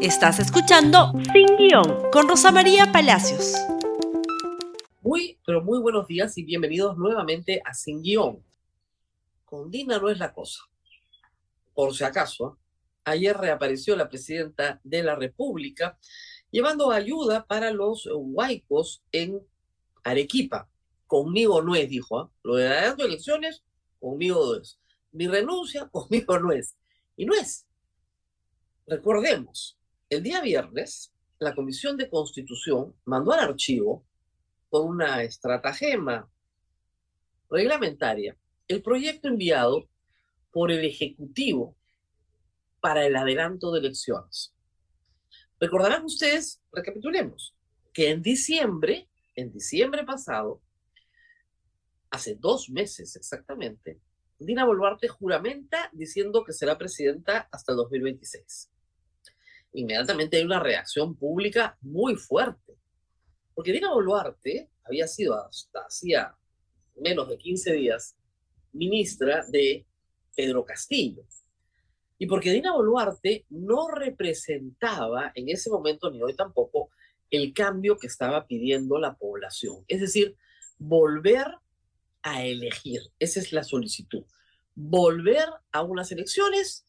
Estás escuchando Sin Guión con Rosa María Palacios. Muy, pero muy buenos días y bienvenidos nuevamente a Sin Guión. Con Dina no es la cosa. Por si acaso, ayer reapareció la presidenta de la República llevando ayuda para los huaicos en Arequipa. Conmigo no es, dijo. ¿ah? Lo de las elecciones, conmigo no es. Mi renuncia, conmigo no es. Y no es. Recordemos, el día viernes, la Comisión de Constitución mandó al archivo con una estratagema reglamentaria el proyecto enviado por el Ejecutivo para el adelanto de elecciones. Recordarán ustedes, recapitulemos, que en diciembre, en diciembre pasado, hace dos meses exactamente, Dina Boluarte juramenta diciendo que será presidenta hasta el 2026 inmediatamente hay una reacción pública muy fuerte. Porque Dina Boluarte había sido hasta hacía menos de 15 días ministra de Pedro Castillo. Y porque Dina Boluarte no representaba en ese momento, ni hoy tampoco, el cambio que estaba pidiendo la población. Es decir, volver a elegir. Esa es la solicitud. Volver a unas elecciones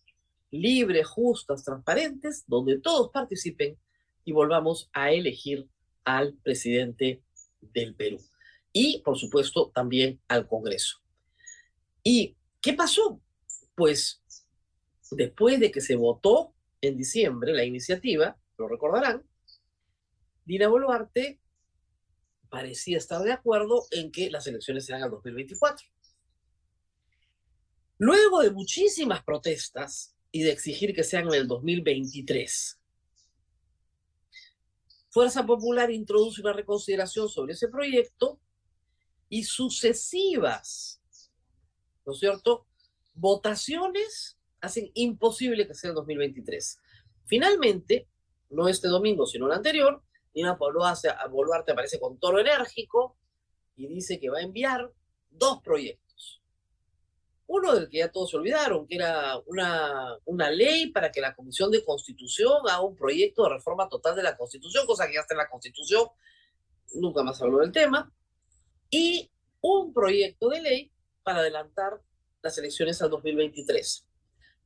libres, justas, transparentes, donde todos participen y volvamos a elegir al presidente del Perú. Y, por supuesto, también al Congreso. ¿Y qué pasó? Pues después de que se votó en diciembre la iniciativa, lo recordarán, Dina Boluarte parecía estar de acuerdo en que las elecciones serán el 2024. Luego de muchísimas protestas, y de exigir que sean en el 2023. Fuerza Popular introduce una reconsideración sobre ese proyecto y sucesivas, ¿no es cierto?, votaciones hacen imposible que sea el 2023. Finalmente, no este domingo, sino el anterior, Dina Boluarte aparece con toro enérgico y dice que va a enviar dos proyectos uno del que ya todos se olvidaron, que era una, una ley para que la Comisión de Constitución haga un proyecto de reforma total de la Constitución, cosa que ya está en la Constitución, nunca más habló del tema, y un proyecto de ley para adelantar las elecciones al 2023,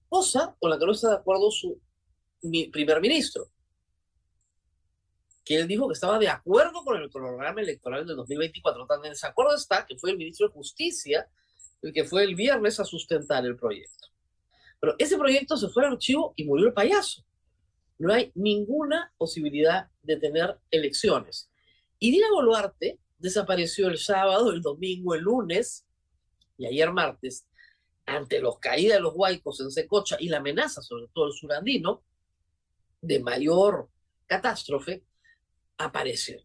cosa con la que no está de acuerdo su primer ministro, que él dijo que estaba de acuerdo con el programa electoral del 2024. Tan en desacuerdo está que fue el ministro de Justicia el que fue el viernes a sustentar el proyecto. Pero ese proyecto se fue al archivo y murió el payaso. No hay ninguna posibilidad de tener elecciones. Y Dina Boluarte desapareció el sábado, el domingo, el lunes y ayer martes, ante los caídas de los huaicos en Secocha y la amenaza, sobre todo el surandino, de mayor catástrofe, apareció.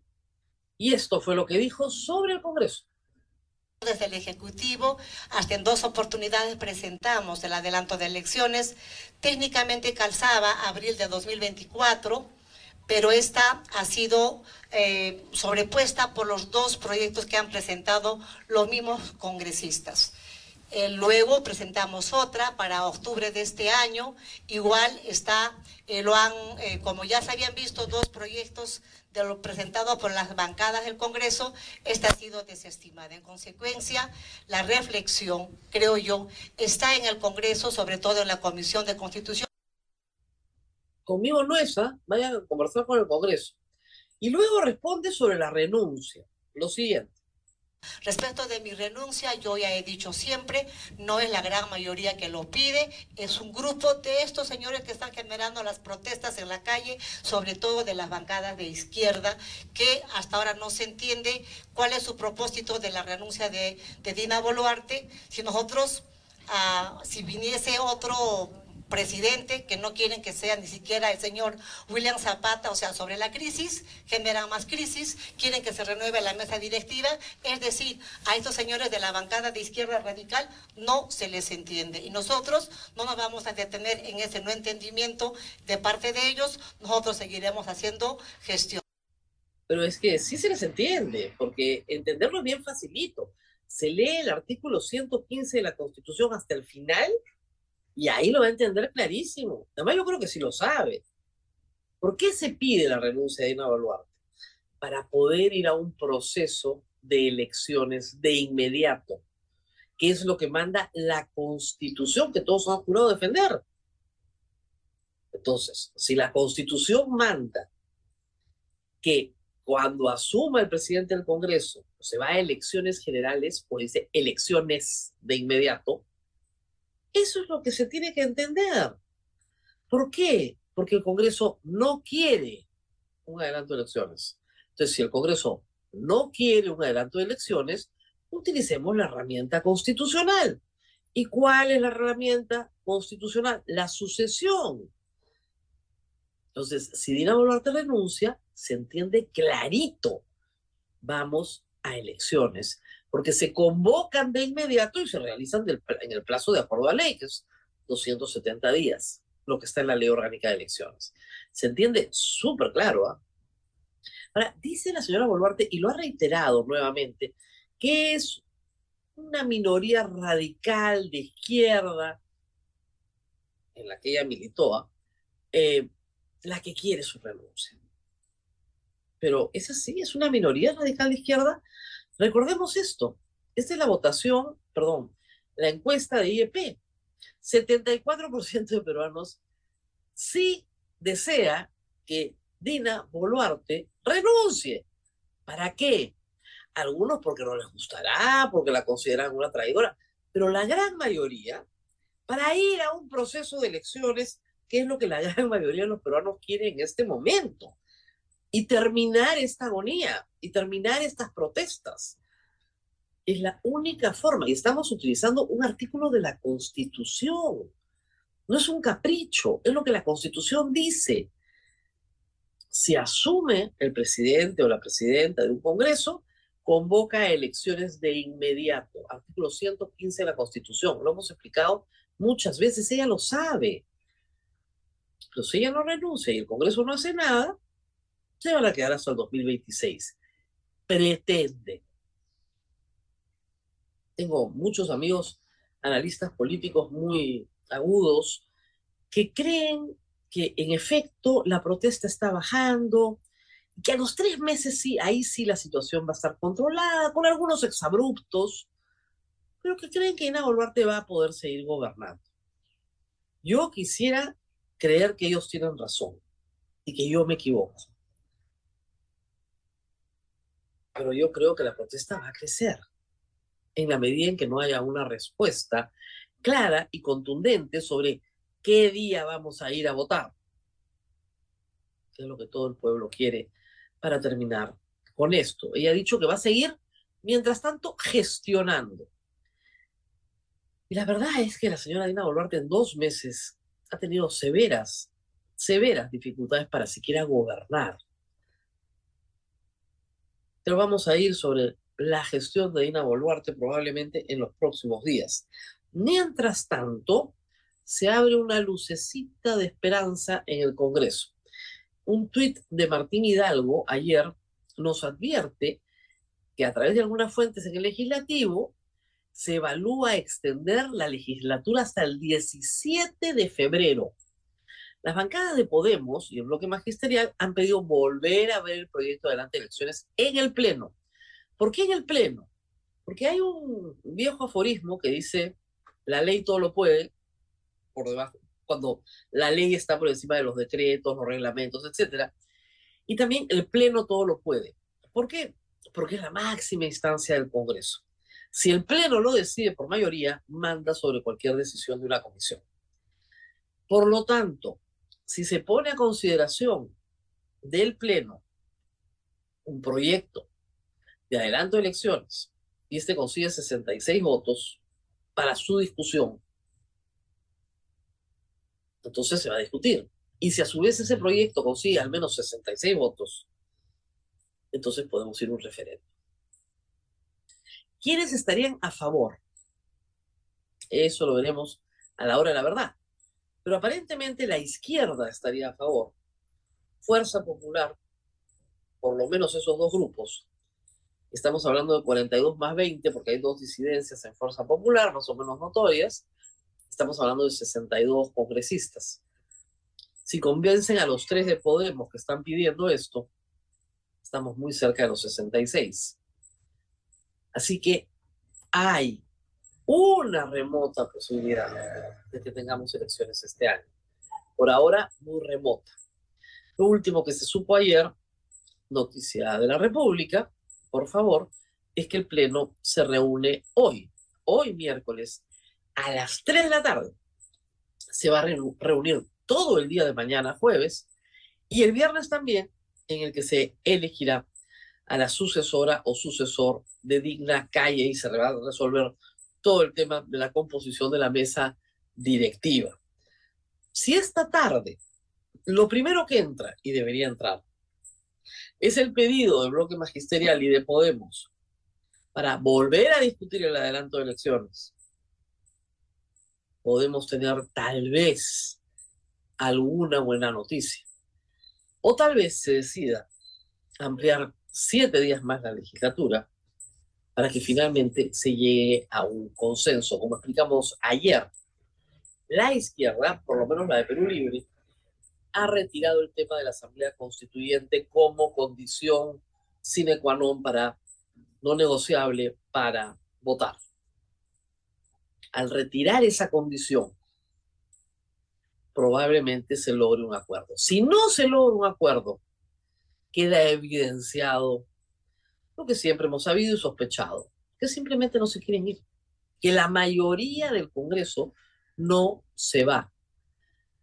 Y esto fue lo que dijo sobre el Congreso. Desde el Ejecutivo, hasta en dos oportunidades presentamos el adelanto de elecciones. Técnicamente calzaba abril de 2024, pero esta ha sido eh, sobrepuesta por los dos proyectos que han presentado los mismos congresistas. Eh, luego presentamos otra para octubre de este año. Igual está, eh, lo han, como ya se habían visto, dos proyectos de lo presentado por las bancadas del Congreso, esta ha sido desestimada. En consecuencia, la reflexión, creo yo, está en el Congreso, sobre todo en la Comisión de Constitución. Conmigo no es, ¿ah? vayan a conversar con el Congreso. Y luego responde sobre la renuncia. Lo siguiente. Respecto de mi renuncia, yo ya he dicho siempre, no es la gran mayoría que lo pide, es un grupo de estos señores que están generando las protestas en la calle, sobre todo de las bancadas de izquierda, que hasta ahora no se entiende cuál es su propósito de la renuncia de, Dina Boluarte. Si nosotros, ah, si viniese otro presidente, que no quieren que sea ni siquiera el señor William Zapata, o sea, sobre la crisis, generan más crisis, quieren que se renueve la mesa directiva, es decir, a estos señores de la bancada de izquierda radical no se les entiende. Y nosotros no nos vamos a detener en ese no entendimiento de parte de ellos, nosotros seguiremos haciendo gestión. Pero es que sí se les entiende, porque entenderlo bien facilito. Se lee el artículo 115 de la Constitución hasta el final y ahí lo va a entender clarísimo. Además, yo creo que sí lo sabe. ¿Por qué se pide la renuncia de Dina Boluarte? Para poder ir a un proceso de elecciones de inmediato, que es lo que manda la constitución que todos han jurado defender. Entonces, si la constitución manda que cuando asuma el presidente del Congreso se va a elecciones generales, o dice elecciones de inmediato, eso es lo que se tiene que entender. ¿Por qué? Porque el Congreso no quiere un adelanto de elecciones. Entonces, si el Congreso no quiere un adelanto de elecciones, utilicemos la herramienta constitucional. ¿Y cuál es la herramienta constitucional? La sucesión. Entonces, si Dina Boluarte renuncia, se entiende clarito. Vamos a elecciones, porque se convocan de inmediato y se realizan en el plazo de acuerdo a ley, que es 270 días, lo que está en la ley orgánica de elecciones. Se entiende súper claro. ¿ah? Ahora, dice la señora Boluarte, y lo ha reiterado nuevamente, que es una minoría radical de izquierda, en la que ella militó, ¿ah? eh, la que quiere su renuncia. Pero es así, es una minoría radical de izquierda. Recordemos esto, esta es la votación, perdón, la encuesta de IEP. 74% de peruanos sí desea que Dina Boluarte renuncie. ¿Para qué? Algunos porque no les gustará, porque la consideran una traidora, pero la gran mayoría, para ir a un proceso de elecciones qué es lo que la gran mayoría de los peruanos quieren en este momento. Y terminar esta agonía y terminar estas protestas. Es la única forma. Y estamos utilizando un artículo de la Constitución. No es un capricho, es lo que la Constitución dice. Si asume el presidente o la presidenta de un Congreso, convoca elecciones de inmediato. Artículo 115 de la Constitución. Lo hemos explicado muchas veces, ella lo sabe. Pero si ella no renuncia y el Congreso no hace nada, se van a quedar hasta el 2026. Pretende. Tengo muchos amigos analistas políticos muy agudos que creen que en efecto la protesta está bajando, que a los tres meses sí, ahí sí la situación va a estar controlada, con algunos exabruptos, pero que creen que Ina Boluarte va a poder seguir gobernando. Yo quisiera creer que ellos tienen razón y que yo me equivoco. Pero yo creo que la protesta va a crecer en la medida en que no haya una respuesta clara y contundente sobre qué día vamos a ir a votar, es lo que todo el pueblo quiere para terminar con esto. Ella ha dicho que va a seguir, mientras tanto, gestionando. Y la verdad es que la señora Dina Boluarte en dos meses ha tenido severas, severas dificultades para siquiera gobernar. Pero vamos a ir sobre la gestión de Dina Boluarte probablemente en los próximos días. Mientras tanto, se abre una lucecita de esperanza en el Congreso. Un tuit de Martín Hidalgo ayer nos advierte que a través de algunas fuentes en el legislativo se evalúa extender la legislatura hasta el 17 de febrero. Las bancadas de Podemos y el bloque magisterial han pedido volver a ver el proyecto adelante de elecciones en el Pleno. ¿Por qué en el Pleno? Porque hay un viejo aforismo que dice, la ley todo lo puede, por debajo, cuando la ley está por encima de los decretos, los reglamentos, etc. Y también el Pleno todo lo puede. ¿Por qué? Porque es la máxima instancia del Congreso. Si el Pleno lo decide por mayoría, manda sobre cualquier decisión de una comisión. Por lo tanto, si se pone a consideración del Pleno un proyecto de adelanto de elecciones y este consigue 66 votos para su discusión, entonces se va a discutir. Y si a su vez ese proyecto consigue al menos 66 votos, entonces podemos ir a un referéndum. ¿Quiénes estarían a favor? Eso lo veremos a la hora de la verdad. Pero aparentemente la izquierda estaría a favor. Fuerza Popular, por lo menos esos dos grupos. Estamos hablando de 42 más 20 porque hay dos disidencias en Fuerza Popular, más o menos notorias. Estamos hablando de 62 congresistas. Si convencen a los tres de Podemos que están pidiendo esto, estamos muy cerca de los 66. Así que hay una remota posibilidad de que tengamos elecciones este año. Por ahora, muy remota. Lo último que se supo ayer, noticia de la República, por favor, es que el Pleno se reúne hoy, hoy miércoles, a las 3 de la tarde. Se va a reunir todo el día de mañana, jueves, y el viernes también, en el que se elegirá a la sucesora o sucesor de Digna Calle y se va a resolver todo el tema de la composición de la mesa directiva. Si esta tarde lo primero que entra, y debería entrar, es el pedido del bloque magisterial y de Podemos para volver a discutir el adelanto de elecciones, podemos tener tal vez alguna buena noticia. O tal vez se decida ampliar siete días más la legislatura para que finalmente se llegue a un consenso. Como explicamos ayer, la izquierda, por lo menos la de Perú Libre, ha retirado el tema de la Asamblea Constituyente como condición sine qua non para, no negociable para votar. Al retirar esa condición, probablemente se logre un acuerdo. Si no se logra un acuerdo, queda evidenciado lo que siempre hemos sabido y sospechado, que simplemente no se quieren ir, que la mayoría del Congreso no se va.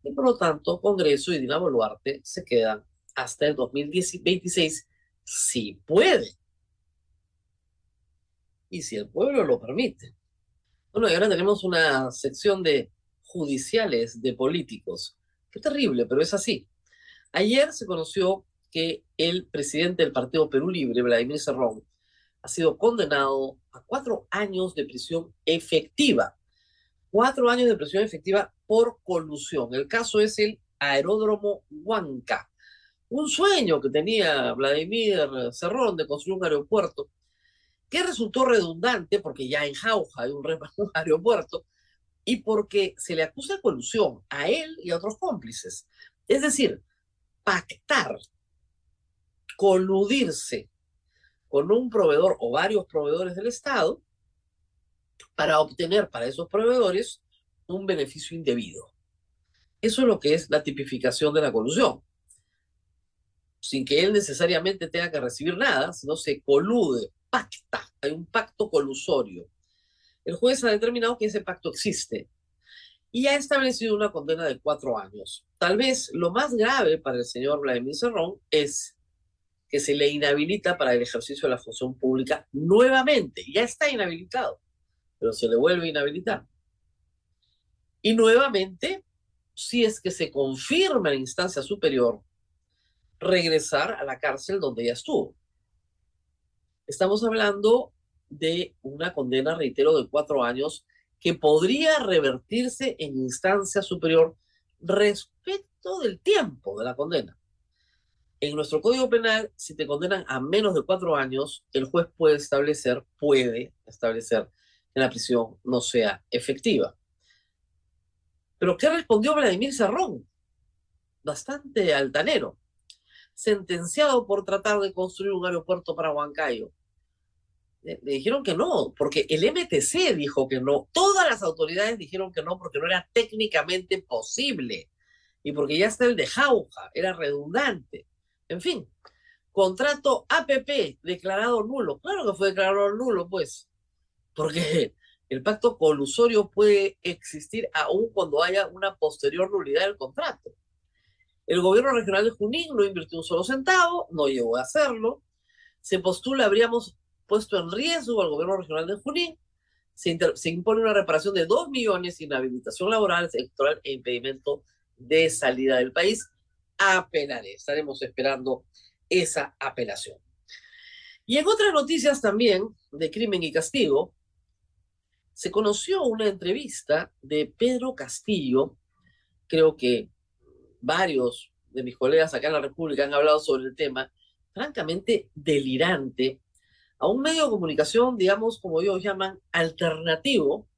Y por lo tanto, Congreso y Dina Boluarte se quedan hasta el 2026, si puede. Y si el pueblo lo permite. Bueno, y ahora tenemos una sección de judiciales de políticos. Qué terrible, pero es así. Ayer se conoció que el presidente del Partido Perú Libre, Vladimir Cerrón, ha sido condenado a cuatro años de prisión efectiva. Cuatro años de prisión efectiva por colusión. El caso es el aeródromo Huanca. Un sueño que tenía Vladimir Cerrón de construir un aeropuerto que resultó redundante porque ya en Jauja hay un, un aeropuerto y porque se le acusa de colusión a él y a otros cómplices. Es decir, pactar, coludirse con un proveedor o varios proveedores del Estado para obtener para esos proveedores un beneficio indebido. Eso es lo que es la tipificación de la colusión. Sin que él necesariamente tenga que recibir nada, sino se colude, pacta, hay un pacto colusorio. El juez ha determinado que ese pacto existe y ha establecido una condena de cuatro años. Tal vez lo más grave para el señor Vladimir Cerrón es que se le inhabilita para el ejercicio de la función pública nuevamente. Ya está inhabilitado, pero se le vuelve a inhabilitar. Y nuevamente, si es que se confirma en instancia superior, regresar a la cárcel donde ya estuvo. Estamos hablando de una condena, reitero, de cuatro años que podría revertirse en instancia superior respecto del tiempo de la condena. En nuestro Código Penal, si te condenan a menos de cuatro años, el juez puede establecer, puede establecer que la prisión no sea efectiva. Pero ¿qué respondió Vladimir Serrón? Bastante altanero. Sentenciado por tratar de construir un aeropuerto para Huancayo. Le, dijeron que no, porque el MTC dijo que no. Todas las autoridades dijeron que no porque no era técnicamente posible. Y porque ya está el de Jauja, era redundante. En fin, contrato APP declarado nulo. Claro que fue declarado nulo, pues, porque el pacto colusorio puede existir aún cuando haya una posterior nulidad del contrato. El gobierno regional de Junín no invirtió un solo centavo, no llegó a hacerlo. Se postula, habríamos puesto en riesgo al gobierno regional de Junín. Se, impone una reparación de dos millones, inhabilitación laboral, electoral e impedimento de salida del país apelaré. Estaremos esperando esa apelación. Y en otras noticias también de crimen y castigo, se conoció una entrevista de Pedro Castillo, creo que varios de mis colegas acá en la República han hablado sobre el tema, francamente delirante, a un medio de comunicación, digamos, como ellos llaman, alternativo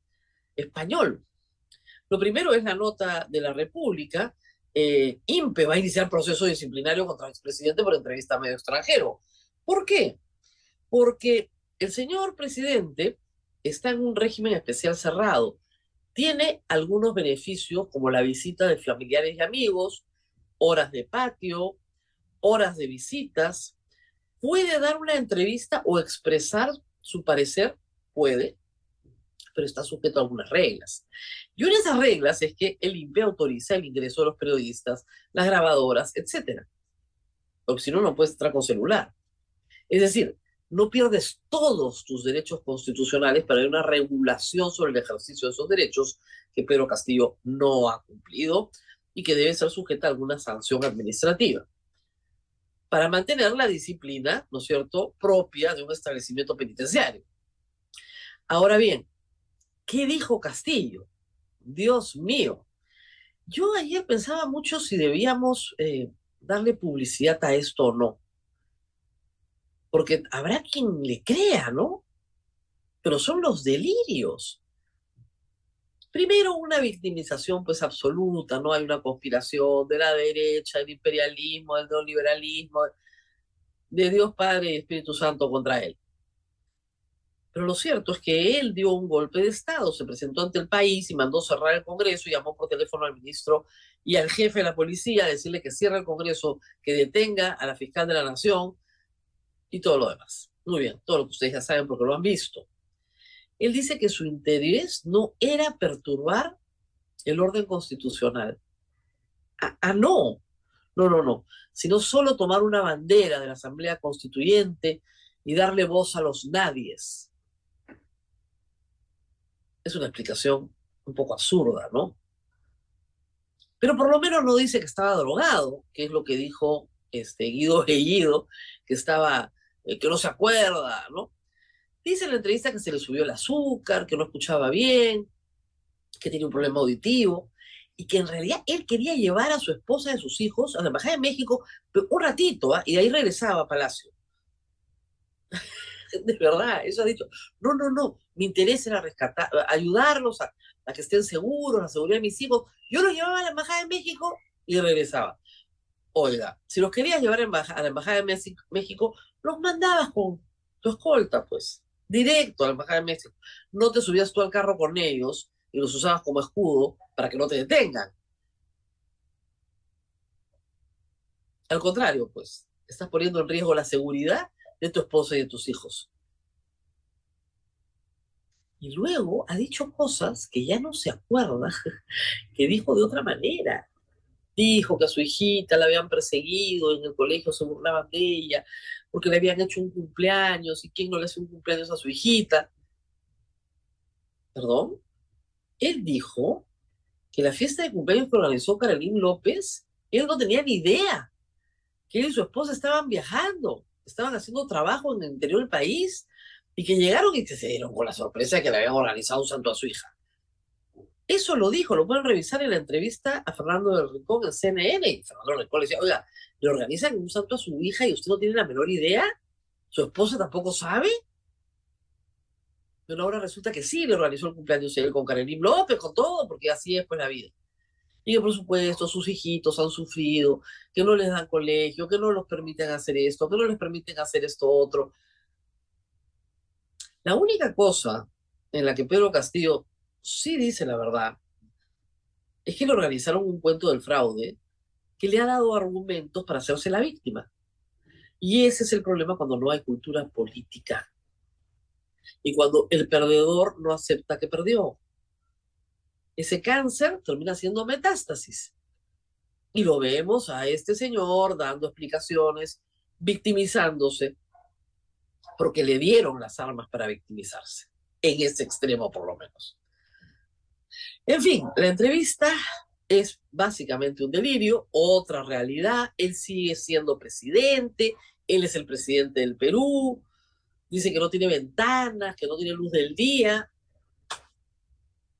español. Lo primero es la nota de la República, eh, INPE va a iniciar proceso disciplinario contra el expresidente por entrevista a medio extranjero. ¿Por qué? Porque el señor presidente está en un régimen especial cerrado. Tiene algunos beneficios como la visita de familiares y amigos, horas de patio, horas de visitas. Puede dar una entrevista o expresar su parecer, puede, pero está sujeto a algunas reglas. Y una de esas reglas es que el INPE autoriza el ingreso de los periodistas, las grabadoras, etc. Porque si no, no puedes entrar con celular. Es decir, no pierdes todos tus derechos constitucionales para una regulación sobre el ejercicio de esos derechos que Pedro Castillo no ha cumplido y que debe ser sujeta a alguna sanción administrativa para mantener la disciplina, ¿no es cierto?, propia de un establecimiento penitenciario. Ahora bien, ¿qué dijo Castillo? Dios mío. Yo ayer pensaba mucho si debíamos eh, darle publicidad a esto o no porque habrá quien le crea, ¿no? Pero son los delirios. Primero, una victimización pues absoluta, ¿no? Hay una conspiración de la derecha, del imperialismo, del neoliberalismo, de Dios Padre y Espíritu Santo contra él. Pero lo cierto es que él dio un golpe de Estado, se presentó ante el país y mandó cerrar el Congreso llamó por teléfono al ministro y al jefe de la policía a decirle que cierre el Congreso, que detenga a la fiscal de la Nación, y todo lo demás. Muy bien, todo lo que ustedes ya saben porque lo han visto. Él dice que su interés no era perturbar el orden constitucional. Ah, ah, no, no, no, no, sino solo tomar una bandera de la Asamblea Constituyente y darle voz a los nadies. Es una explicación un poco absurda, ¿no? Pero por lo menos no dice que estaba drogado, que es lo que dijo este Guido Bellido, que estaba que no se acuerda, ¿no? Dice en la entrevista que se le subió el azúcar, que no escuchaba bien, que tenía un problema auditivo y que en realidad él quería llevar a su esposa y a sus hijos a la Embajada de México un ratito ¿ah? y de ahí regresaba a Palacio. de verdad, eso ha dicho. No, no, no, mi interés era rescatar, ayudarlos a, a que estén seguros, la seguridad de mis hijos. Yo los llevaba a la Embajada de México y regresaba. Oiga, si los querías llevar a la Embajada de México, los mandabas con tu escolta, pues, directo a la Embajada de México. No te subías tú al carro con ellos y los usabas como escudo para que no te detengan. Al contrario, pues, estás poniendo en riesgo la seguridad de tu esposa y de tus hijos. Y luego ha dicho cosas que ya no se acuerda, que dijo de otra manera dijo que a su hijita la habían perseguido, en el colegio se burlaban de ella, porque le habían hecho un cumpleaños, y quién no le hace un cumpleaños a su hijita. ¿Perdón? Él dijo que la fiesta de cumpleaños que organizó Carolín López, él no tenía ni idea que él y su esposa estaban viajando, estaban haciendo trabajo en el interior del país, y que llegaron y se dieron con la sorpresa de que le habían organizado un santo a su hija. Eso lo dijo, lo pueden revisar en la entrevista a Fernando del Rincón en CNN. Y Fernando del Rincón le decía, oiga, ¿le organizan un santo a su hija y usted no tiene la menor idea? ¿Su esposa tampoco sabe? Pero ahora resulta que sí le organizó el cumpleaños él con Karenim López, con todo, porque así es pues la vida. Y que por supuesto sus hijitos han sufrido, que no les dan colegio, que no los permiten hacer esto, que no les permiten hacer esto otro. La única cosa en la que Pedro Castillo sí dice la verdad, es que le organizaron un cuento del fraude que le ha dado argumentos para hacerse la víctima. Y ese es el problema cuando no hay cultura política. Y cuando el perdedor no acepta que perdió. Ese cáncer termina siendo metástasis. Y lo vemos a este señor dando explicaciones, victimizándose, porque le dieron las armas para victimizarse, en ese extremo por lo menos. En fin, la entrevista es básicamente un delirio, otra realidad. Él sigue siendo presidente, él es el presidente del Perú, dice que no tiene ventanas, que no tiene luz del día.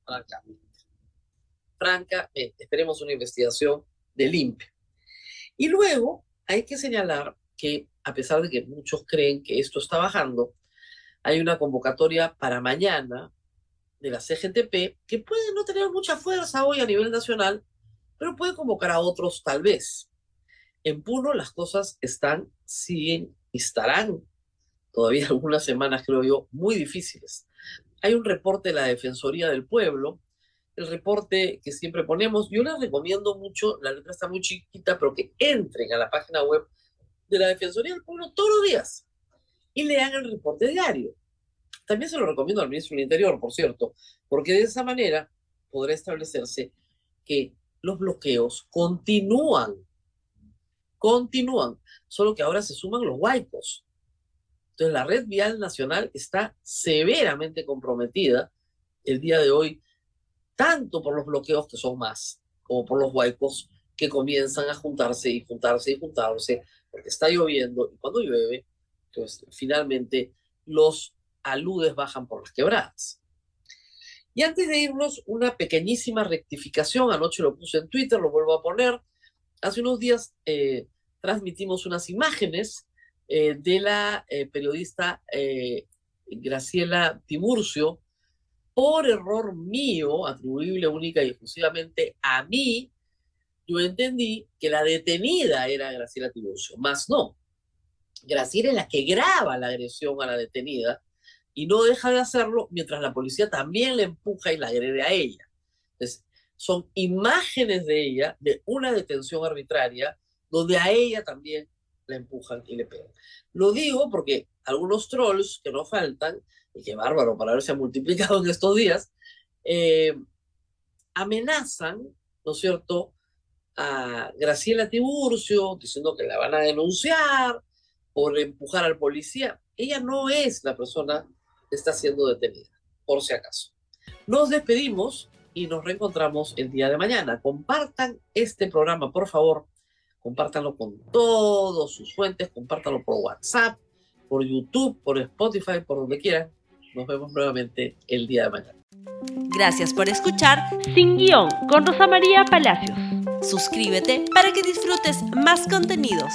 Francamente. Francamente, esperemos una investigación del INPE. Y luego hay que señalar que, a pesar de que muchos creen que esto está bajando, hay una convocatoria para mañana de la CGTP, que puede no tener mucha fuerza hoy a nivel nacional, pero puede convocar a otros tal vez. En Puno las cosas están, siguen y estarán todavía algunas semanas, creo yo, muy difíciles. Hay un reporte de la Defensoría del Pueblo, el reporte que siempre ponemos. Yo les recomiendo mucho, la letra está muy chiquita, pero que entren a la página web de la Defensoría del Pueblo todos los días y lean el reporte diario. También se lo recomiendo al ministro del Interior, por cierto, porque de esa manera podrá establecerse que los bloqueos continúan, continúan, solo que ahora se suman los huaicos. Entonces la red vial nacional está severamente comprometida el día de hoy, tanto por los bloqueos que son más, como por los huaicos que comienzan a juntarse y juntarse y juntarse, porque está lloviendo y cuando llueve, pues finalmente los aludes bajan por las quebradas. Y antes de irnos, una pequeñísima rectificación. Anoche lo puse en Twitter, lo vuelvo a poner. Hace unos días eh, transmitimos unas imágenes eh, de la eh, periodista Graciela Timurcio. Por error mío, atribuible única y exclusivamente a mí, yo entendí que la detenida era Graciela Timurcio, más no. Graciela es la que graba la agresión a la detenida y no deja de hacerlo mientras la policía también le empuja y la agrede a ella. Entonces, son imágenes de ella, de una detención arbitraria, donde a ella también la empujan y le pegan. Lo digo porque algunos trolls que no faltan, y que bárbaro para haberse multiplicado en estos días, eh, amenazan, ¿no es cierto?, a Graciela Tiburcio, diciendo que la van a denunciar por empujar al policía. Ella no es la persona está siendo detenida, por si acaso. Nos despedimos y nos reencontramos el día de mañana. Compartan este programa, por favor. Compártanlo con todos sus fuentes, compártanlo por WhatsApp, por YouTube, por Spotify, por donde quieran. Nos vemos nuevamente el día de mañana. Gracias por escuchar Sin Guión con Rosa María Palacios. Suscríbete para que disfrutes más contenidos.